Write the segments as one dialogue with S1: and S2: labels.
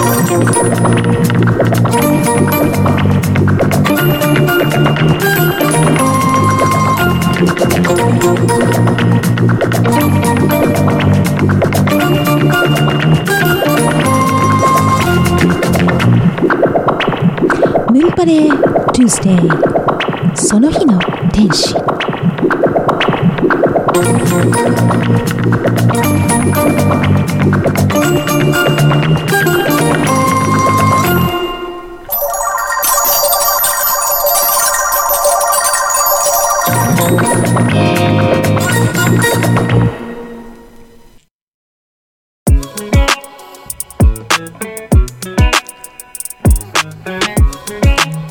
S1: ムンパレー Tuesday その日の天使。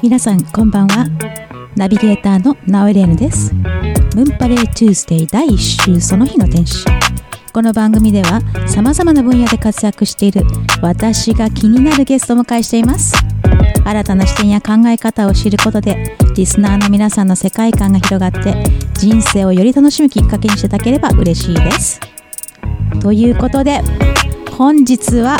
S1: 皆さんこんばんは。ナビゲーターのナオエレーヌです。ムンパレー Tuesday 第1週その日の天使。この番組ではさまざまな分野で活躍している私が気になるゲストをお迎えしています。新たな視点や考え方を知ることでリスナーの皆さんの世界観が広がって人生をより楽しむきっかけにしていただければ嬉しいです。ということで本日は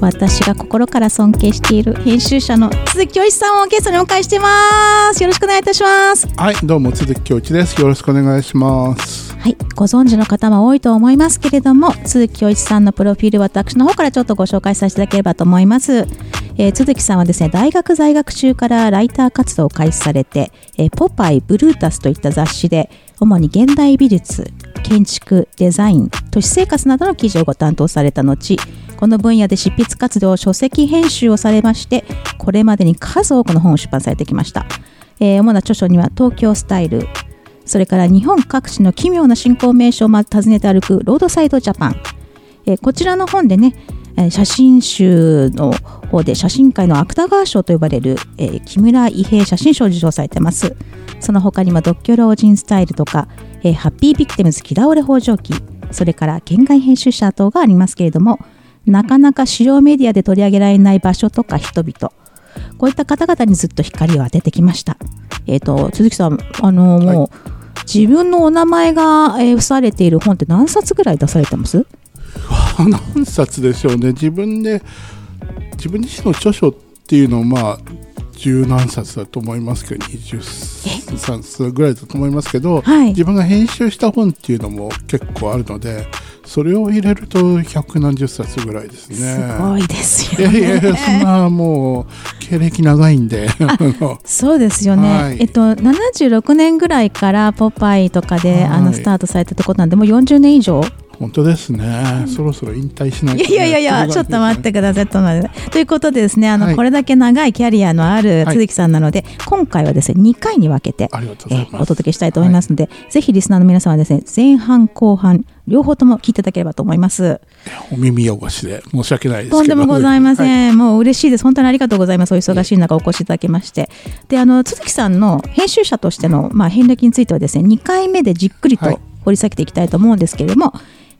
S1: 私が心から尊敬している編集者の鈴木教一さんをゲストにお迎えしてますよろしくお願いいたします
S2: はい、どうも鈴木京一です。よろしくお願いします。
S1: はい、ご存知の方も多いと思いますけれども鈴木恭一さんのプロフィール私の方からちょっとご紹介させていただければと思います、えー、鈴木さんはですね大学在学中からライター活動を開始されて、えーポパイブルータスといった雑誌で主に現代美術建築デザイン都市生活などの記事をご担当された後この分野で執筆活動書籍編集をされましてこれまでに数多くの本を出版されてきました、えー主な著書には東京スタイル。それから日本各地の奇妙な新興名所をまず訪ねて歩くロードサイドジャパン、えーこちらの本でね、写真集の方で写真界の芥川賞と呼ばれる、えー木村伊兵衛写真賞を受賞されてます。その他にも独居老人スタイルとか、えーハッピービクテムズ木倒れ北条記。それから県外編集者等がありますけれどもなかなか主要メディアで取り上げられない場所とか人々こういった方々にずっと光を当ててきました。えっ、と鈴木さん、あのもう、自分のお名前が、えー付されている本って何冊ぐらい出されてます？
S2: 何冊でしょうね。自分で、自分自身の著書っていうのをまあ、十何冊だと思いますけど、20冊ぐらいだと思いますけど、
S1: はい
S2: 自分が編集した本っていうのも結構あるので、それを入れると百何十冊ぐらいですね。
S1: すごいです
S2: い
S1: よね。
S2: やいやいや、そんなもう、経歴長いんで、
S1: そうですよね、
S2: はい。
S1: えっと、76年ぐらいから「ポパイ」とかで、
S2: はい。
S1: あのスタートされたところなんでもう40年以上？
S2: 本当ですね、そろそろ引退しないと、ね。
S1: いやいやいやちょっと待ってください。とということでですね、あの、
S2: はい
S1: これだけ長いキャリアのある
S2: はい
S1: 鈴木さんなので、今回はですね、2回に分けて、お届けしたいと思いますので、ぜひリスナーの皆さんはですね、前半後半、両方とも聞いていただければと思います。
S2: お耳汚しで申し訳ないです。
S1: とんでもございません、
S2: はい
S1: もう嬉しいです。本当にありがとうございます。お忙しい中お越しいただきまして。で、あの、鈴木さんの編集者としての、まあ、遍歴についてはですね、2回目でじっくりと
S2: はい
S1: 掘り下げていきたいと思うんですけれども、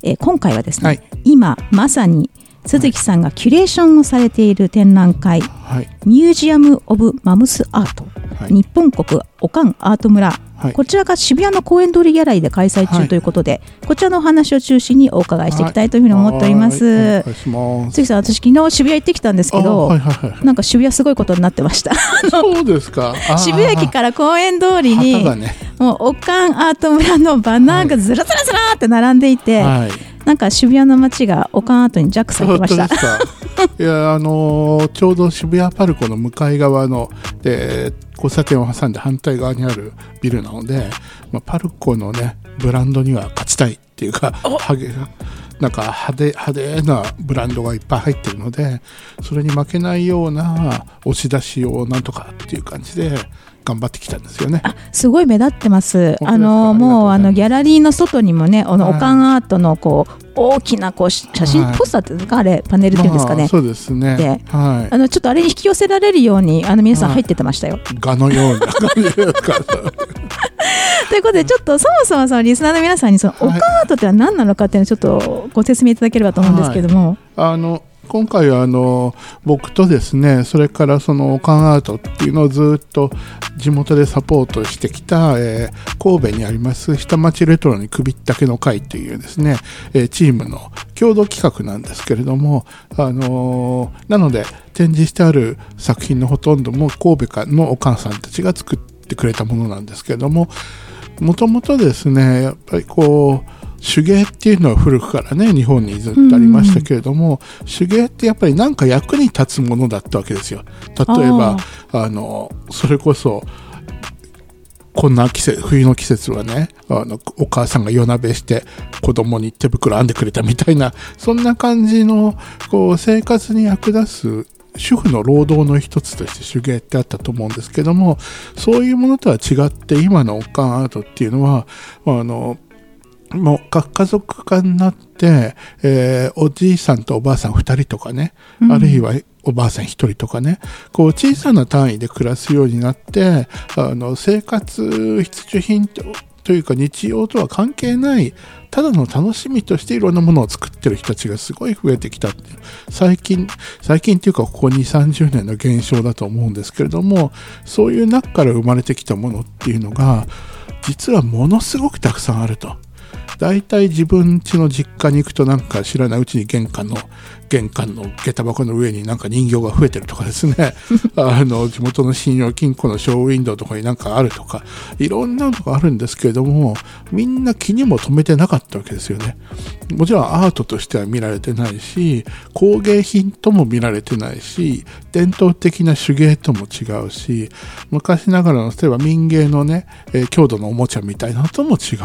S1: えー今回はですね、
S2: はい
S1: 今まさに鈴木さんがキュレーションをされている展覧会、
S2: はい。
S1: ミュージアム・オブ・マムス・アート、
S2: はい
S1: 日本国オカンアート村、
S2: はい
S1: こちらが渋谷の公園通りギャラリーで開催中
S2: はい
S1: ということで、こちらのお話を中心にお伺いしていきたいというふうに思っております。鈴木さん、私昨日渋谷行ってきたんですけど、
S2: あはいはいはい。
S1: なんか渋谷すごいことになってました。
S2: そうですか。
S1: 渋谷駅から公園通り
S2: 旗
S1: に、
S2: がね。
S1: もうオカンアート村のバナーがずらずらずらって並んでいて、
S2: はい。
S1: なんか渋谷の街がオカンアートにジャックされてました。
S2: いやあのーちょうど渋谷パルコの向かい側ので交差点を挟んで反対側にあるビルなので、まあ、パルコのねブランドには勝ちたいっていうかハゲなんか派手派手なブランドがいっぱい入ってるのでそれに負けないような押し出しをなんとかっていう感じで頑張ってきたんですよね。
S1: すごい目立ってます。あのもうあのギャラリーの外にもね、あの
S2: はい
S1: オカンアートのこう大きなこうし写真、
S2: はい
S1: ポスターっていうんですかあれパネルっていうんですかね。
S2: まあそうですね。
S1: で
S2: は
S1: あのちょっとあれに引き寄せられるようにあの皆さん
S2: はい
S1: 入ってってましたよ。
S2: い。画のような感じですか。
S1: ということでちょっとそもそもそのリスナーの皆さんにそのオカンアートってのは何なのかっていうのをちょっとご説明いただければと思うんですけども、
S2: あの今回はあの僕とですねそれからそのカンアートっていうのをずっと地元でサポートしてきた、えー、神戸にあります下町レトロに首ったけの会というですね、えー、チームの共同企画なんですけれども、あのー、なので展示してある作品のほとんども神戸かのお母さんたちが作ってくれたものなんですけれどももともとですねやっぱりこう手芸っていうのは古くからね日本にずっとありましたけれども、うん、手芸ってやっぱり何か役に立つものだったわけですよ。例えばあのそれこそこんな季節冬の季節はねあのお母さんが夜鍋して子供に手袋編んでくれたみたいなそんな感じのこう生活に役立つ主婦の労働の一つとして手芸ってあったと思うんですけどもそういうものとは違って今のおかんアートっていうのはあのもう核家族化になって、えー、おじいさんとおばあさん2人とかね、うん、あるいはおばあさん1人とかねこう小さな単位で暮らすようになってあの生活必需品というか日常とは関係ないただの楽しみとしていろんなものを作ってる人たちがすごい増えてきたって最近最近っていうかここ2 3 0年の現象だと思うんですけれどもそういう中から生まれてきたものっていうのが実はものすごくたくさんあると。大体自分家の実家に行くとなんか知らないうちに玄関の玄関の下駄箱の上になんか人形が増えてるとかですね。あの地元の信用金庫のショーウィンドウとかになんかあるとかいろんなのがあるんですけれどもみんな気にも留めてなかったわけですよね。もちろんアートとしては見られてないし工芸品とも見られてないし伝統的な手芸とも違うし昔ながらの例えば民芸のね、えー、郷土のおもちゃみたいなのとも違う。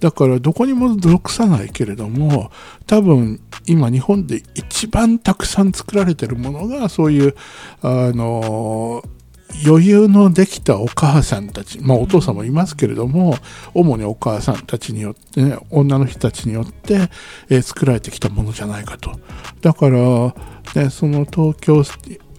S2: だからどこにも属さないけれども多分今日本で一番たくさん作られてるものがそういうあの余裕のできたお母さんたち、まあお父さんもいますけれども、主にお母さんたちによってね、女の人たちによって、えー、作られてきたものじゃないかと。だから、ね、その東京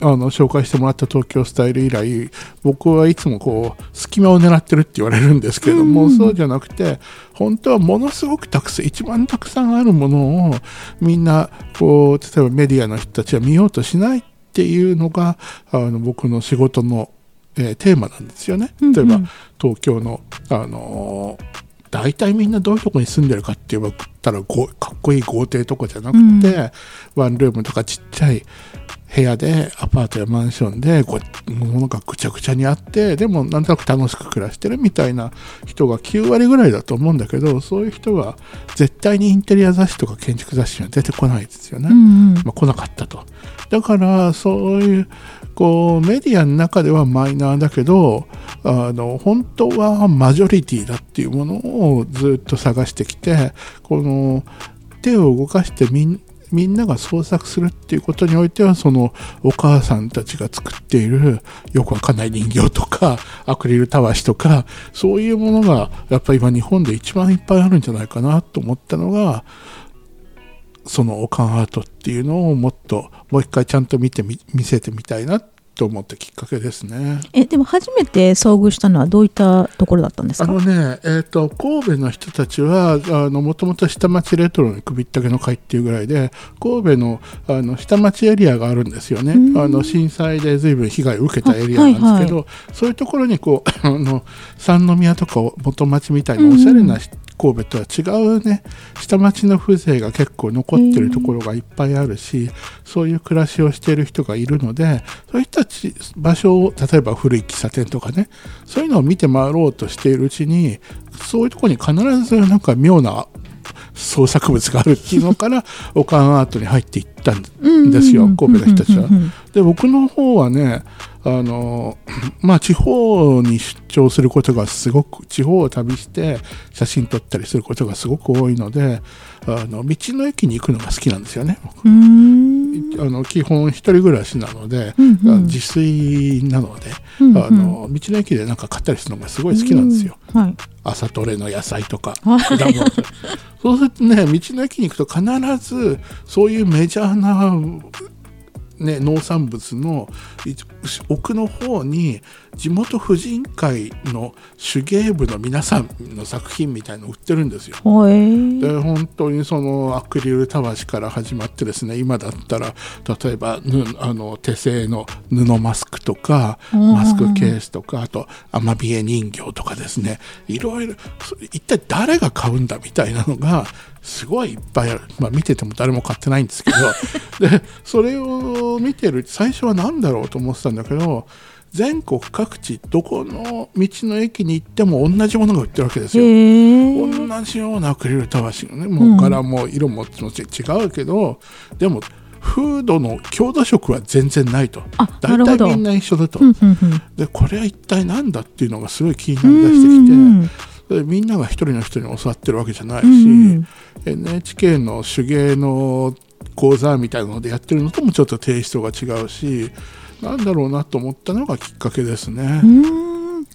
S2: あの紹介してもらった東京スタイル以来僕はいつもこう隙間を狙ってるって言われるんですけれども、うん、そうじゃなくて本当はものすごくたくさん一番たくさんあるものをみんなこう例えばメディアの人たちは見ようとしないっていうのがあの僕の仕事の、えー、テーマなんですよね。例えば、東京のあのー大体みんなどういうとこに住んでるかって言ったらかっこいい豪邸とかじゃなくて、うん、ワンルームとかちっちゃい部屋でアパートやマンションでこ物がぐちゃぐちゃにあってでもなんとなく楽しく暮らしてるみたいな人が9割ぐらいだと思うんだけどそういう人は絶対にインテリア雑誌とか建築雑誌には出てこないですよね、うんうん、まあ、来なかったと。だからそういうこうメディアの中ではマイナーだけどあの本当はマジョリティだっていうものをずっと探してきてこの手を動かしてみんみんなが創作するっていうことにおいてはそのお母さんたちが作っているよくわかんない人形とかアクリルたわしとかそういうものがやっぱり今日本で一番いっぱいあるんじゃないかなと思ったのがそのオカンアートっていうのをもっともう一回ちゃんと見てみ見せてみたいなと思ったきっかけですね。
S1: えでも初めて遭遇したのはどういったところだったんですか？
S2: あのね、えーと、神戸の人たちはもともと下町レトロに首ったけの会っていうぐらいで神戸のあの下町エリアがあるんですよね。あの震災で随分被害を受けたエリアなんですけど、はいはい、そういうところにこう あの三宮とか元町みたいなおしゃれな、うん神戸とは違うね下町の風情が結構残ってるところがいっぱいあるし、そういう暮らしをしている人がいるのでそういう人たち場所を例えば古い喫茶店とかねそういうのを見て回ろうとしているうちにそういうとこに必ずなんか妙な創作物があるっていうのから オカンアートに入っていったんですよ神戸の人たちは。で僕の方はねあのまあ地方に出張することがすごく地方を旅して写真撮ったりすることがすごく多いのであの道の駅に行くのが好きなんですよねあの基本一人暮らしなので、うんうん、自炊なので、うんうん、あの道の駅でなんか買ったりするのがすごい好きなんですよ、はい、朝取れの野菜とか そうするとね道の駅に行くと必ずそういうメジャーなね、農産物の奥の方に地元婦人会の手芸部の皆さんの作品みたいの売ってるんですよ。で本当にそのアクリルたわしから始まってですね今だったら例えばぬあの手製の布マスクとか
S1: うん。
S2: マスクケースとかあとアマビエ人形とかですね。いろいろそ一体誰が買うんだみたいなのがすごいいっぱいある、まあ、見てても誰も買ってないんですけど。でそれを見てる最初は何だろうと思ってたんだけど全国各地どこの道の駅に行っても同じものが売ってるわけです
S1: へ
S2: よ。
S1: ー。
S2: 同じようなアクリルたわしのね。もう柄も色ももち違うけど、でもフードの郷土色は全然ないと。大体みんな一緒だと、
S1: うんうんうん。
S2: でこれは一体何だっていうのがすごい気になりだしてきて、
S1: うん。うん
S2: でみんなが一人の人に教わってるわけじゃないし、
S1: うん。うん
S2: NHK の手芸の講座みたいなのでやってるのともちょっとテイストが違うしなんだろうなと思ったのがきっかけですね。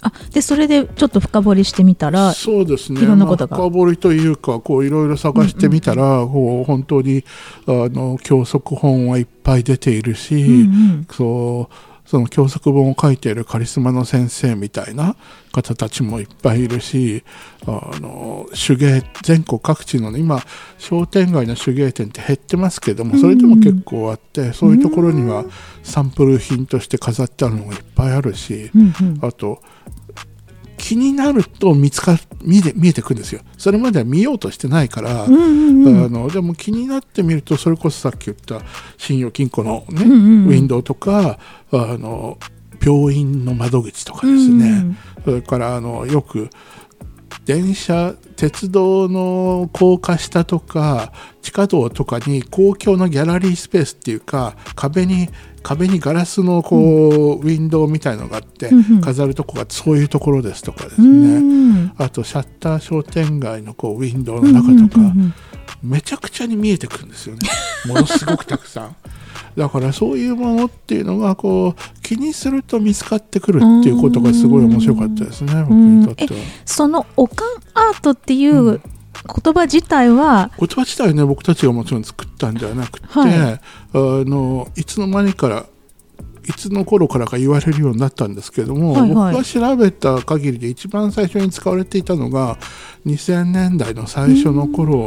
S1: あでそれでちょっと深掘りしてみたら
S2: そうですね。
S1: いろんなことが。
S2: まあ深掘りというかこういろいろ探してみたら、こう本当にあの教則本はいっぱい出ているし、
S1: うんうん。
S2: そうその教則本を書いているカリスマの先生みたいな方たちもいっぱいいるしあの手芸全国各地のね今商店街の手芸店って減ってますけどもそれでも結構あって、そういうところにはサンプル品として飾ってあるのがいっぱいあるし、
S1: うんうん。
S2: あと気になると見つか見え見えてくるんですよ。それまでは見ようとしてないから、
S1: うんうんうん。
S2: あのでも気になってみるとそれこそさっき言った信用金庫の、ね
S1: うんうんうん。
S2: ウィンドウとかあの病院の窓口とかですね、
S1: うん。
S2: それからあのよく電車鉄道の高架下とか地下道とかに公共のギャラリースペースっていうか壁に壁にガラスのこう、ウィンドウみたいのがあって、飾るとこがそういうところですとかです
S1: う
S2: ね、
S1: ん。
S2: あとシャッター商店街のこうウィンドウの中とか、めちゃくちゃに見えてくるんですよね。ものすごくたくさん。だからそういうものっていうのがこう気にすると見つかってくるっていうことがすごい面白かったですね僕にとっては。
S1: そのおかんアートっていう言葉自体は、
S2: 言葉自体ね僕たちがもちろん作ったんではなくて、
S1: はい。
S2: あのいつの間にからいつの頃からか言われるようになったんですけども、
S1: はいはい。
S2: 僕が調べた限りで一番最初に使われていたのが2000年代の最初の頃、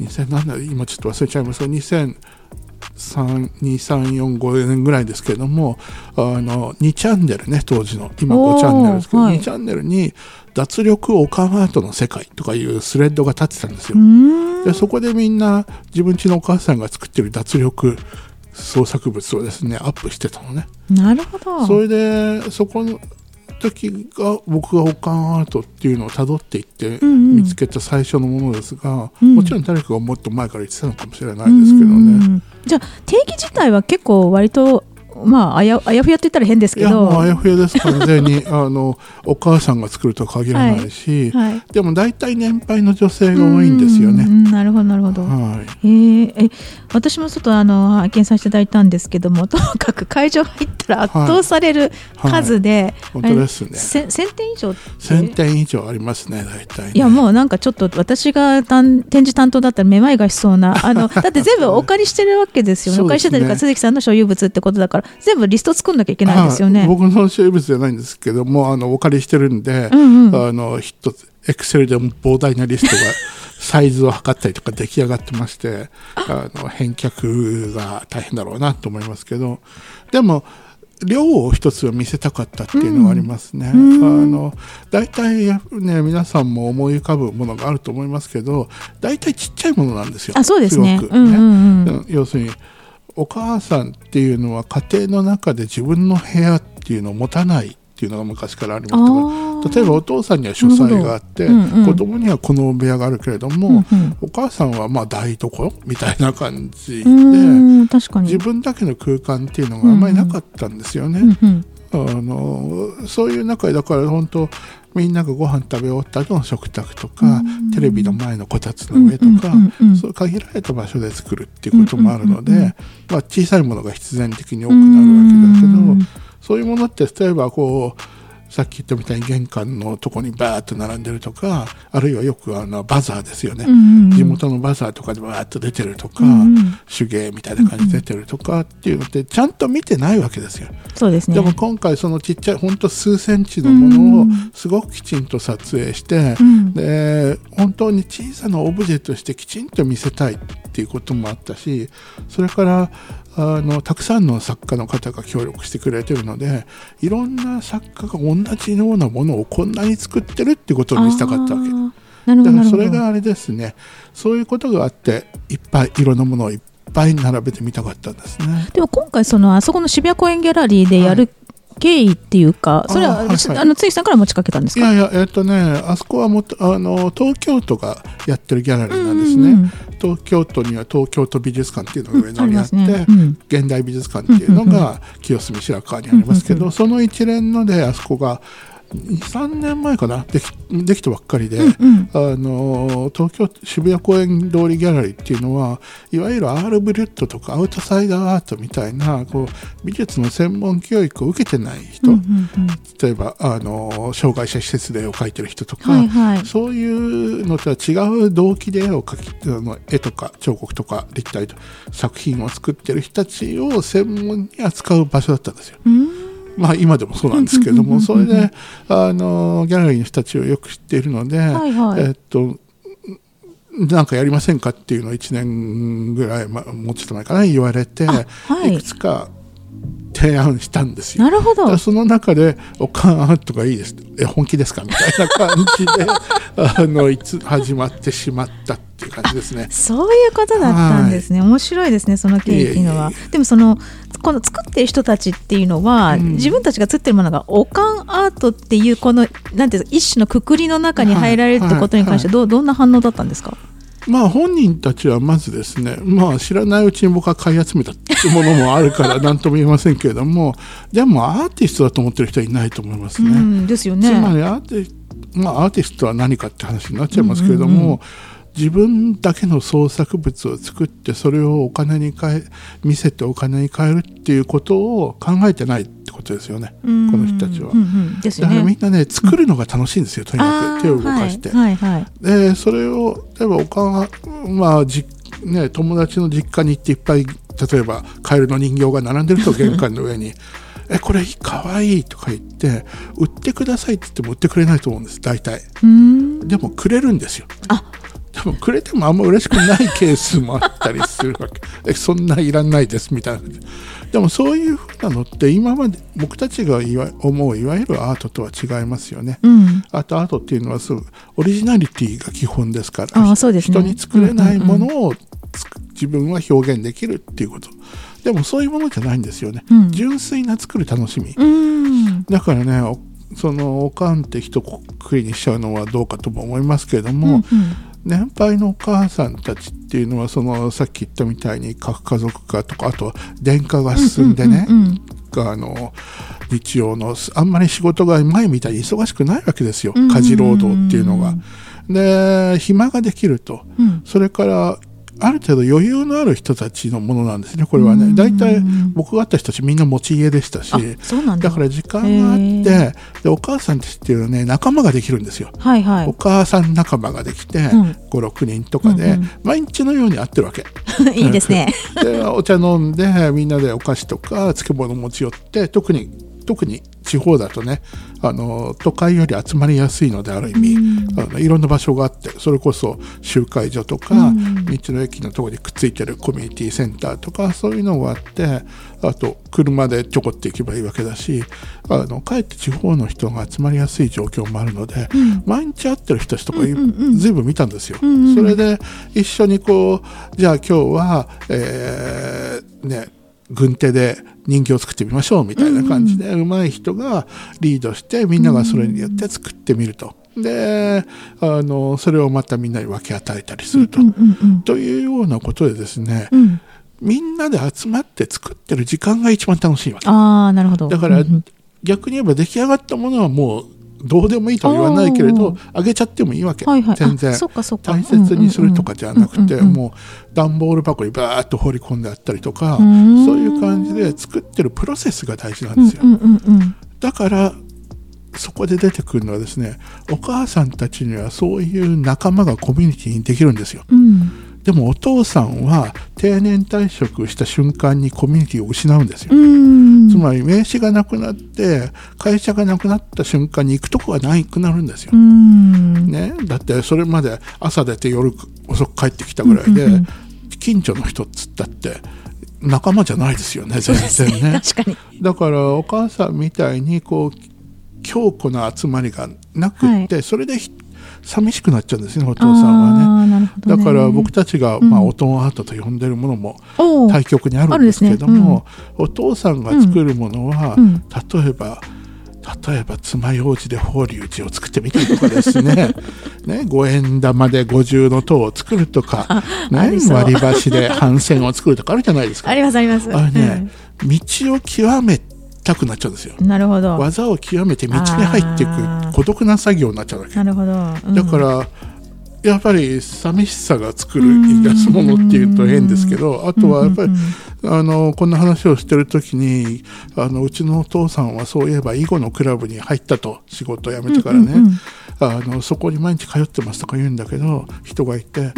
S2: 2000何年今ちょっと忘れちゃいますが202345年ぐらいですけどもあの2チャンネルね当時の今5
S1: おー
S2: チャンネルですけど、
S1: はい。
S2: 2チャンネルに脱力オカンアートの世界とかいうスレッドが立ってたんですよ。でそこでみんな自分家のお母さんが作ってる脱力創作物をですねアップしてたのね。
S1: なるほど。
S2: それでそこの時が僕がオカンアートっていうのをたどっていって
S1: うんうん。
S2: 見つけた最初のものですが、
S1: うん。
S2: もちろん誰かがもっと前から言ってたのかもしれないですけどね、
S1: うんうんうん。じゃあ定義自体は結構割とまああやあやふやって言ったら変です
S2: いや
S1: けど
S2: もうあやふやです完全に。あのお母さんが作るとは限らないし、
S1: はい
S2: でも大体年配の女性が多いんですよね。
S1: う。んなるほどなるほど、
S2: はい。
S1: へええ私もちょっとあの拝見させていただいたんですけども ともかく会場入ったら圧倒される数で、
S2: 本当ですね。
S1: せ1000点以上って
S2: ？1000点以上ありますね大体ね、
S1: いやもうなんかちょっと私が担展示担当だったらめまいがしそうなあのだって全部お借りしてるわけですよね。お借りしてたりとか鈴木さんの所有物ってことだから全部リスト作んなきゃいけないですよね。
S2: はい僕の所有物じゃないんですけどもあのお借りしてるんで、
S1: うんうん
S2: あの一つエクセルでも膨大なリストがサイズを測ったりとか出来上がってましてあの返却が大変だろうなと思いますけどでも量を一つ見せたかったっていうのがありますね。
S1: うん
S2: あの大体ね皆さんも思い浮かぶものがあると思いますけど大体ちっちゃいものなんですよ。
S1: あそうですね。
S2: ごく
S1: うんうんうん
S2: うん要するにお母さんっていうのは家庭の中で自分の部屋っていうのを持たないっていうのが昔からありましたから例えばお父さんには書斎があって、
S1: うんうん
S2: 子供にはこの部屋があるけれども、
S1: うんうん。
S2: お母さんはまあ台所みたいな感じで、自分だけの空間っていうのがあんまりなかったんですよね。
S1: うんうん。
S2: あのそういう中でだから本当みんながご飯食べ終わった後の食卓とか、
S1: うん。
S2: テレビの前のこたつの上とか、そういう限られた場所で作るっていうこともあるので、まあ、小さいものが必然的に多くなるわけだけど、
S1: うん。
S2: そういうものって例えばこうさっき言ったみたいに玄関のとこにバーッと並んでるとかあるいはよくあのバザーですよね、
S1: うんうんうん。
S2: 地元のバザーとかでバーッと出てるとか、
S1: うんうん。
S2: 手芸みたいな感じで出てるとかっていうのってちゃんと見てないわけですよ。
S1: そうですね。
S2: でも今回そのちっちゃいほんと数センチのものを
S1: うん。
S2: すごくきちんと撮影して、
S1: うん。
S2: で本当に小さなオブジェとしてきちんと見せたいっていうこともあったしそれからあのたくさんの作家の方が協力してくれてるのでいろんな作家が同じようなものをこんなに作ってるってことを見せたかったわけ。
S1: あーなるほど
S2: だからそれがあれですねそういうことがあっていっぱいいろんなものをいっぱい並べてみたかったんですね。
S1: でも今回そのあそこの渋谷公園ギャラリーでやる経緯っていうか、それは
S2: あはいはい
S1: あのついさんから持ちかけたんですか？
S2: いやいや、えっとね、あそこはもあの東京都がやってるギャラリーなんですね。
S1: うんうんうん
S2: 東京都には東京都美術館っていうのが上野にあって、
S1: うんね。うん。
S2: 現代美術館っていうのが清澄白河にありますけど、その一連のであそこが3年前かな？できできたばっかりで、
S1: うん
S2: あの東京渋谷公園通りギャラリーっていうのはいわゆるアール・ブリュットとかアウトサイダーアートみたいなこう美術の専門教育を受けてない人、
S1: うんうんうん。
S2: 例えばあの障害者施設で絵を描いてる人とか、
S1: はいはい。
S2: そういうのとは違う動機で絵を描きあの絵とか彫刻とか立体と作品を作ってる人たちを専門に扱う場所だったんですよ。
S1: うん
S2: まあ今でもそうなんですけれども、それであのギャラリーの人たちをよく知っているので、
S1: はいはい。
S2: えっとなんかやりませんかっていうのを1年ぐらい、ま、もうちょっと前かな言われて、
S1: あはい。
S2: いくつか提案したんですよ。
S1: なるほど。
S2: その中で「おかんとかいいです」え本気ですか?」みたいな感じであのいつ始まってしまったっていう感じですね。
S1: そういうことだったんですね、面白いですねその経緯っていうのはい
S2: え。い
S1: でもそのこの作ってる人たちっていうのは、
S2: うん。
S1: 自分たちが作ってるものがオカンアートっていうこのなんていうか一種のくくりの中に入られるってことに関してどうどんな反応だったんですか？
S2: まあ本人たちはまずですね、まあ知らないうちに僕は買い集めたものもあるから 何とも言えませんけれども、でもアーティストだと思ってる人はいないと思いますね。
S1: うんですよね。
S2: つまりアーティまあ、アーティストは何かって話になっちゃいますけれども、
S1: うんうんうん。
S2: 自分だけの創作物を作ってそれをお金に変え見せてお金に変えるっていうことを考えてないってことですよね、
S1: うん。
S2: この人たちは。
S1: うんうん。ですよ
S2: だからみ
S1: ね
S2: んなね作るのが楽しいんですよ、とにかく手を動かして。
S1: はいはいはい。
S2: でそれを例えばおかんはまあじ、ね、友達の実家に行っていっぱい例えばカエルの人形が並んでると玄関の上に「えこれかわいい」とか言って「売ってください」って言っても売ってくれないと思うんです大体。
S1: うん。
S2: でもくれるんですよ。
S1: あ
S2: でもくれてもあんま嬉しくないケースもあったりするわけ。えそんないらないですみたいな。でもそういうふうなのって今まで僕たちがいわ思ういわゆるアートとは違いますよね。
S1: うん。
S2: あとアートっていうのはそうオリジナリティが基本ですから。
S1: あーそうですね
S2: 人に作れないものを自分は表現できるっていうこと。でもそういうものじゃないんですよね、
S1: うん。
S2: 純粋な作る楽しみ。
S1: うん。
S2: だからねおそのおかんって一括りにしちゃうのはどうかとも思いますけれども、
S1: うん
S2: 年配のお母さんたちっていうのはそのさっき言ったみたいに核家族化とかあと電化が進んでね、
S1: うんうん
S2: あの日曜のあんまり仕事が前みたいに忙しくないわけですよ。
S1: うん。
S2: 家事労働っていうのが。で暇ができると。
S1: うん。
S2: それからある程度余裕のある人たちのものなんですねこれはね。大体僕が会った人たちみんな持ち家でしたし
S1: あそうなんだ。
S2: だから時間があってでお母さんたちっていうのはね仲間ができるんですよ。
S1: はいはい。
S2: お母さん仲間ができて、
S1: うん。
S2: 56人とかで、
S1: うんうん。
S2: 毎日のように会ってるわけ。
S1: いいですね。
S2: でお茶飲んでみんなでお菓子とか漬物持ち寄って特に特に地方だとねあの都会より集まりやすいのである意味、あのいろんな場所があってそれこそ集会所とか、
S1: うん。
S2: 道の駅のところにくっついてるコミュニティセンターとかそういうのがあってあと車でちょこって行けばいいわけだしあのかえって地方の人が集まりやすい状況もあるので、毎日会ってる人たちとかい、
S1: うんうんうん。
S2: ずいぶん見たんですよ。
S1: んうん。
S2: それで一緒にこうじゃあ今日は、えーね軍手で人形を作ってみましょうみたいな感じで、上手い人がリードしてみんながそれによって作ってみると。であのそれをまたみんなに分け与えたりすると。
S1: うんうんうん
S2: というようなことでですね、
S1: うん
S2: みんなで集まって作ってる時間が一番楽しいわけ。
S1: ああなるほど
S2: だから、
S1: うんうん
S2: 逆に言えば出来上がったものはもうどうでもいいとは言わないけれ
S1: お
S2: ど
S1: ー。
S2: あげちゃってもいいわけ、
S1: はいはい。
S2: 全然。大切にするとかじゃなくて、もう段ボール箱にバーッと放り込んであったりとか、
S1: ん。
S2: そういう感じで作ってるプロセスが大事なんですよ、だからそこで出てくるのはですねお母さんたちにはそういう仲間がコミュニティにできるんですよ。
S1: うん
S2: でもお父さんは定年退職した瞬間にコミュニティを失うんですよ、
S1: うん。
S2: つまり名刺がなくなって会社がなくなった瞬間に行くとこがないくなるんですよ。
S1: う、ん。
S2: ね、だってそれまで朝出て夜遅く帰ってきたぐらいで、
S1: うんうんうん。
S2: 近所の人っつったって仲間じゃないですよね全然ね。
S1: 確かに。
S2: だからお母さんみたいにこう強固な集まりがなくって、それでひ寂しくなっちゃうんですねお父さんはね。
S1: ね。
S2: だから僕たちが、
S1: うん。
S2: まあ、音アートと呼んでるものも対極にあるんですけども、
S1: あ
S2: お父さんが作るものは、
S1: うん。
S2: 例えば例えば爪楊枝で法隆寺を作ってみたりとかですね。ね五円玉で五重の塔を作るとか、
S1: あ
S2: ね割り箸で帆船を作るとかあるじゃないですか。
S1: ありますあります。
S2: あれね、道を極めたくなっちゃうんですよ。
S1: うんなるほど。
S2: 技を極めて道に入っていく孤独な作業になっちゃうわけ。
S1: なるほど、うん。
S2: だから、やっぱり寂しさが作るい出すものっていうと変ですけど、あとはやっぱり、あのこんな話をしてる時にあのうちのお父さんはそういえば囲碁のクラブに入ったと仕事を辞めてからね、
S1: うんうんうん。
S2: あのそこに毎日通ってますとか言うんだけど人がいて、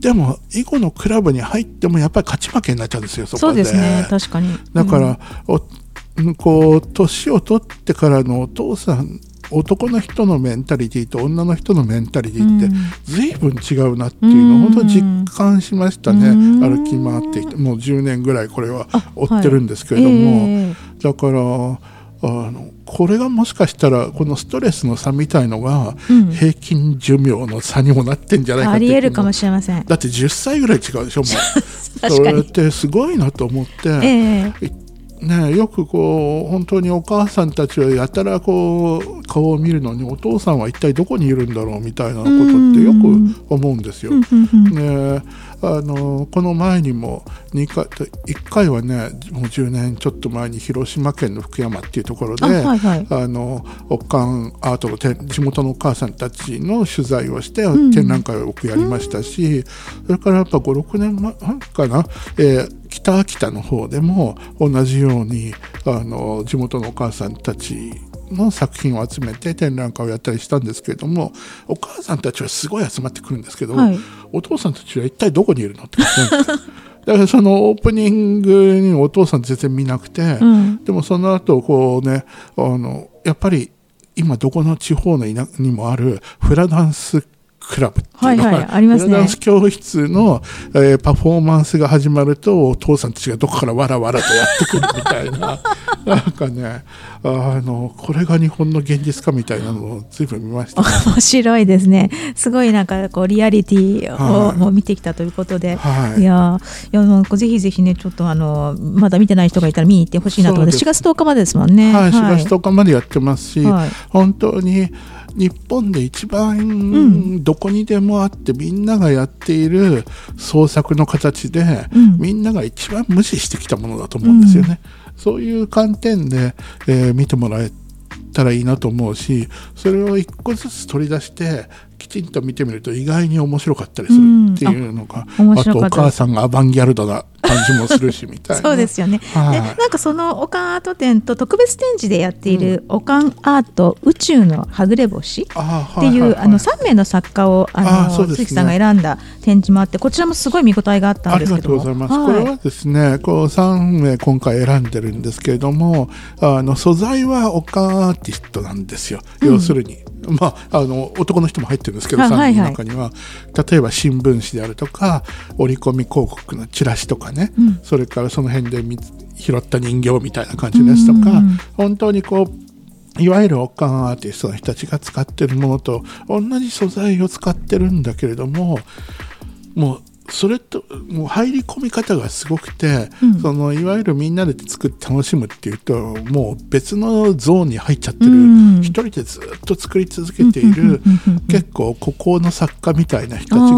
S2: でも囲碁のクラブに入ってもやっぱり勝ち負けになっちゃうんですよそこで
S1: そうですね確かに。
S2: だから、おこう年を取ってからのお父さん男の人のメンタリティと女の人のメンタリティって
S1: うん。
S2: 随分違うなっていうのを
S1: うん。
S2: 本当に実感しましたね、
S1: うん。
S2: 歩き回ってきて。もう10年ぐらいこれは
S1: あ
S2: 追ってるんですけれども、
S1: ええ。
S2: だからあのこれがもしかしたらこのストレスの差みたいのが
S1: うん。
S2: 平均寿命の差にもなってんじゃないかって
S1: ありえるかもしれません。
S2: だって10歳ぐらい違うでしょもう。
S1: 確
S2: それってすごいなと思って。
S1: ええ
S2: ね、よくこう本当にお母さんたちはやたらこう顔を見るのにお父さんは一体どこにいるんだろうみたいなことってよく思うんですよ。
S1: うんうんうん
S2: ね、あのこの前にも2回1回はねもう10年ちょっと前に広島県の福山っていうところで
S1: あはいはい。
S2: あのおかんアートの展地元のお母さんたちの取材をして、
S1: ん。
S2: 展覧会を僕やりましたし、それからやっぱ56年前かな、えー北秋田の方でも同じようにあの地元のお母さんたちの作品を集めて展覧会をやったりしたんですけれどもお母さんたちはすごい集まってくるんですけど、
S1: はい。
S2: お父さんたちは一体どこにいるのって感じですよ。だからそのオープニングにお父さん全然見なくて、
S1: うん。
S2: でもその後こうねあのやっぱり今どこの地方の田にもあるフラダンスクラブっていうのが、
S1: はいはいありますね。
S2: ダンス教室の、えーパフォーマンスが始まるとお父さんたちがどこからわらわらとやってくるみたいな。なんかねあのこれが日本の現実かみたいなのを随分見ました、ね。
S1: 面白いですね。すごいなんかこうリアリティを
S2: はい。
S1: もう見てきたということで、
S2: はい。
S1: いやーいやもうぜひぜひねちょっとあのまだ見てない人がいたら見に行ってほしいなと。思って4
S2: そうです
S1: 月10日までですもんね。
S2: はい、4月10日までやってますし、
S1: はい。
S2: 本当に日本で一番どこにでもあってみんながやっている創作の形で、
S1: うん。
S2: みんなが一番無視してきたものだと思うんですよね。そういう観点で、えー見てもらえたらいいなと思うしそれを一個ずつ取り出してきちんと見てみると意外に面白かったりするっていうのが、
S1: うんあ
S2: とお母さんがアバンギャルドな感じもするしみたいな。
S1: そうですよね、
S2: はい。
S1: でなんかそのオカンアート展と特別展示でやっているオカンアート宇宙のはぐれ星
S2: あ
S1: っていう、あの3名の作家をあの
S2: あね。
S1: 鈴木さんが選んだ展示もあってこちらもすごい見応えがあったん
S2: ありが
S1: ですけども。
S2: とうございます。
S1: はい。
S2: これはですね、こう3名今回選んでるんですけれども、あの素材はオカンアーティストなんですよ。要するに、まああの男の人も入ってるんですけど、3
S1: あはい
S2: 人の中には、例えば新聞紙であるとか、折り込み広告のチラシとかね、
S1: うん。
S2: それからその辺で見拾った人形みたいな感じのやつとか、
S1: うん
S2: 本当にこういわゆるオカンアーティストの人たちが使ってるものと同じ素材を使ってるんだけれどももうそれともう入り込み方がすごくて、
S1: うん。
S2: そのいわゆるみんなで作って楽しむっていうともう別のゾーンに入っちゃってる、
S1: うん。
S2: 一人でずっと作り続けている結構孤高の作家みたいな人たち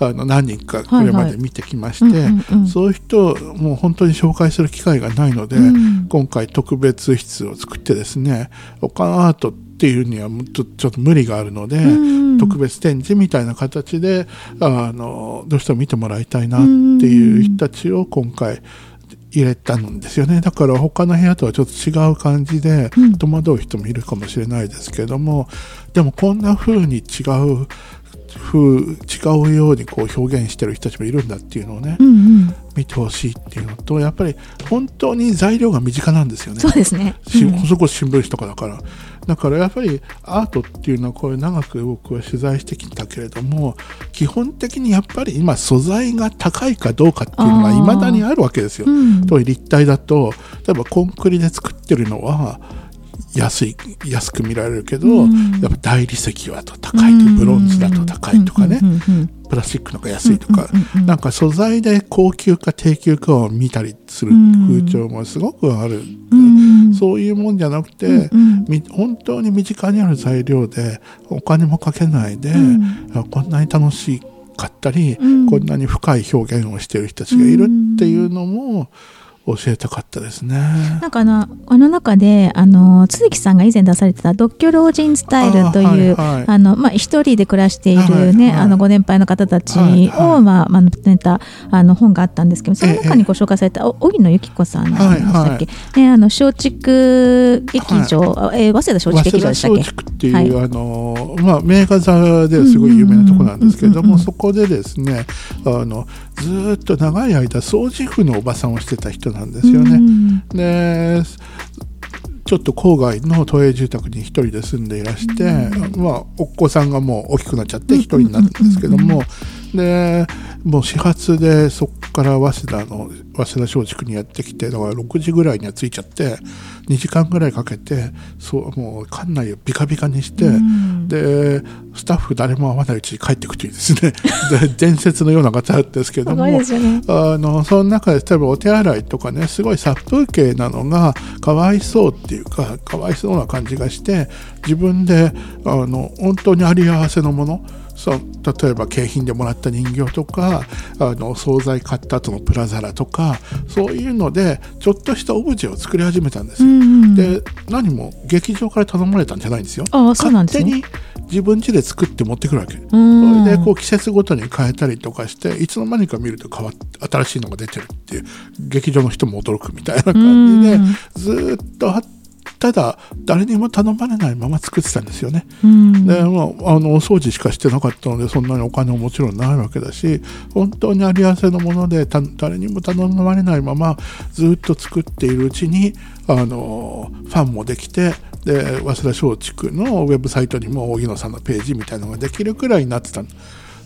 S2: があの何人かこれまで見てきまして、そうい。う人をもう本当に紹介する機会がないので、
S1: うん。
S2: 今回特別室を作ってですねオカンアートっていうにはもっとちょっと無理があるので、
S1: うん。
S2: 特別展示みたいな形であのどうしても見てもらいたいなっていう人たちを今回入れたんですよね。だから他の部屋とはちょっと違う感じで
S1: うん。
S2: 戸惑う人もいるかもしれないですけども、でもこんな風に違う風違うようにこう表現してる人たちもいるんだっていうのをね、
S1: うんうん、
S2: 見てほしいっていうのとやっぱり本当に材料が身近なんですよね
S1: そうですね。
S2: し
S1: うん
S2: それこそ新聞紙とかだからだからやっぱりアートっていうのはこれ長く僕は取材してきたけれども基本的にやっぱり今素材が高いかどうかっていうのが
S1: あー。
S2: 未だにあるわけですよ。
S1: うん。
S2: と立体だと例えばコンクリで作ってるのは安い安く見られるけど、
S1: うん。
S2: やっぱ大理石はと高いとブロンズだと高いとかね、プラスチックの方が安いとか、
S1: うんうんうん
S2: なんか素材で高級か低級かを見たりする風潮もすごくある、
S1: うん。
S2: そういうもんじゃなくて、
S1: うん
S2: み本当に身近にある材料でお金もかけないで、
S1: うん。
S2: こんなに楽しかったり、
S1: うん。
S2: こんなに深い表現をしている人たちがいるっていうのも教えたかったですね。
S1: なんかあのあの中であの都築さんが以前出されてた独居老人スタイルという
S2: あはいはい。
S1: あのまあ一人で暮らしているね、
S2: はいはい。
S1: あのご年配の方たちを、
S2: はいはい。
S1: まあまとめたあの本があったんですけどその中にご紹介されたお荻野由紀子さんでしたっけ、
S2: はいはい。
S1: ねあの松竹劇場、あえー早稲田松竹劇場でしたっけ？
S2: 松竹っていう、
S1: はい。
S2: あのまあ、名画座ですごい有名なところなんですけれど
S1: うんうんうんうん
S2: もそこでですねあのずーっと長い間掃除婦のおばさんをしてた人なんですよね。
S1: うん。
S2: でちょっと郊外の都営住宅に一人で住んでいらして、まあ、お子さんがもう大きくなっちゃって一人になるんですけども、でもう始発でそこから早稲田の早稲田松竹にやってきてだから6時ぐらいには着いちゃって2時間ぐらいかけてそうもう館内をビカビカにして、
S1: うん
S2: でスタッフ誰も会わないうちに帰っていくというですね で伝説のような方ですけども
S1: ね。
S2: あのその中で例えばお手洗いとかねすごい殺風景なのがかわいそうっていうかかわいそうな感じがして自分であの本当にあり合わせのものそう例えば景品でもらった人形とかあの惣菜買った後のプラザラとかそういうのでちょっとしたオブジェを作り始めたんですよ。
S1: うん
S2: で何も劇場から頼まれたんじゃないんですよ。
S1: ああそうなんですね。
S2: 勝手に自分家で作って持ってくるわけ。
S1: うん
S2: それでこう季節ごとに変えたりとかしていつの間にか見ると変わっ新しいのが出てるっていう劇場の人も驚くみたいな感じで
S1: うん
S2: ずーっとあただ誰にも頼まれないまま作ってたんですよね。
S1: うん
S2: でまあ、あのお掃除しかしてなかったのでそんなにお金ももちろんないわけだし本当にあり合わせのものでた誰にも頼まれないままずっと作っているうちにあのファンもできてで早稲田松竹のウェブサイトにも荻野さんのページみたいなのができるくらいになってた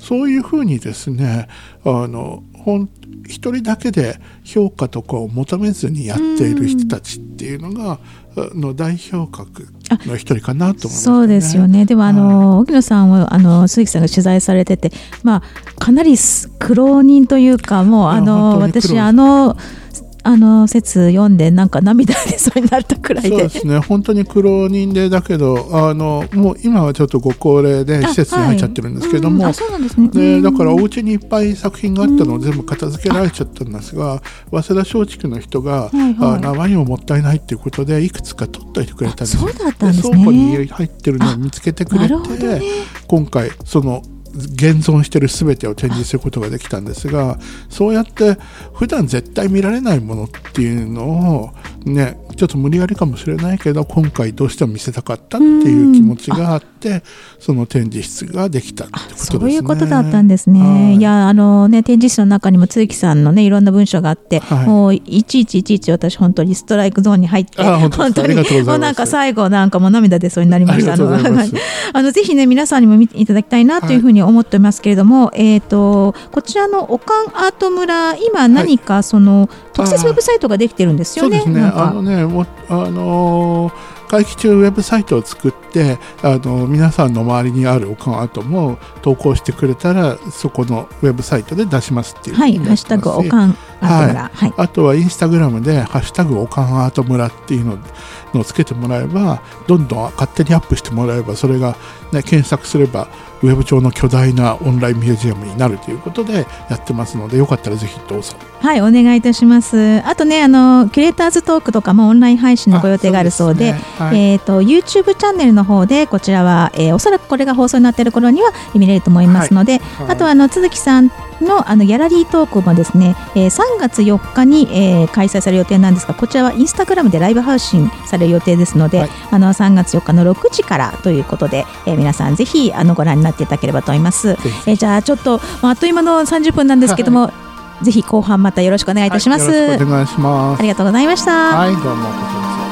S2: そういうふうにですねあのほん一人だけで評価とかを求めずにやっている人たちっていうのが、あの代表格の一人かなと思います、ね、
S1: そうですよね。でもあの、荻野さんをあの鈴木さんが取材されてて、まあかなりす苦労人というかもうあの私あのあの説読んでなんか涙出そうになったくらいで。
S2: そうですね。本当に苦労人でだけどあのもう今はちょっとご高齢で施設に入っちゃってるんですけども、
S1: そうなんですね。
S2: でだからお
S1: うん
S2: 家にいっぱい作品があったのを全部片付けられちゃったんですが早稲田松竹の人が、
S1: はいはい。
S2: あ名前をもったいないっていうことでいくつか取っといてくれたんで
S1: そうだったんですね。
S2: 倉庫に入ってるのを見つけてくれて、
S1: ね。
S2: 今回その現存してる全てを展示することができたんですがそうやって普段絶対見られないものっていうのをねちょっと無理やりかもしれないけど今回どうしても見せたかったっていう気持ちがあってその展示室ができたってことですね。
S1: そういうことだったんです
S2: は
S1: ね。
S2: い。
S1: いやあのね展示室の中にも都築さんのねいろんな文章があって、
S2: はい。
S1: もういちいちいちいち私本当にストライクゾーンに入って
S2: あ本当です。かありがとうございます。
S1: もうなんか最後なんかもう涙出そうになりました
S2: あ
S1: のあのぜひね皆さんにも見ていただきたいなというふうに思ってますけれども、えっ、とこちらのおかんアート村今何かその、特設ウェブサイトができてるんですよね？
S2: そうですね。あのね、もあのー会期中ウェブサイトを作って、あの皆さんの周りにあるおかんアートも投稿してくれたら、そこのウェブサイトで出しますっていう
S1: はい、
S2: に
S1: ハッシュタグお
S2: ん
S1: かんアート村。はい。
S2: あとはインスタグラムで「ハッシュタグおかんアート村」っていうののをつけてもらえばどんどん勝手にアップしてもらえばそれが、ね、検索すればウェブ上の巨大なオンラインミュージアムになるということでやってますのでよかったらぜひどうぞ。
S1: はい、お願いいたします。あとね、あのキュレーターズトークとかもオンライン配信のご予定があるそうで、
S2: ねはい
S1: えっ、と YouTube チャンネルの方でこちらは、えーおそらくこれが放送になっている頃には見れると思いますので、
S2: はい
S1: あとはあの鈴木さんのあのギャラリートークもですね、えー、3月4日に、えー、開催される予定なんですがこちらはインスタグラムでライブ配信される予定ですので、はい、あの3月4日の6時からということで、えー、皆さんぜひあのご覧になっていただければと思います。えー、じゃあちょっと、まあ、あっという間の30分なんですけども、はい、ぜひ後半またよろしくお願いいたします。
S2: はい、お願いします。
S1: ありがとうございました。
S2: はい、どうも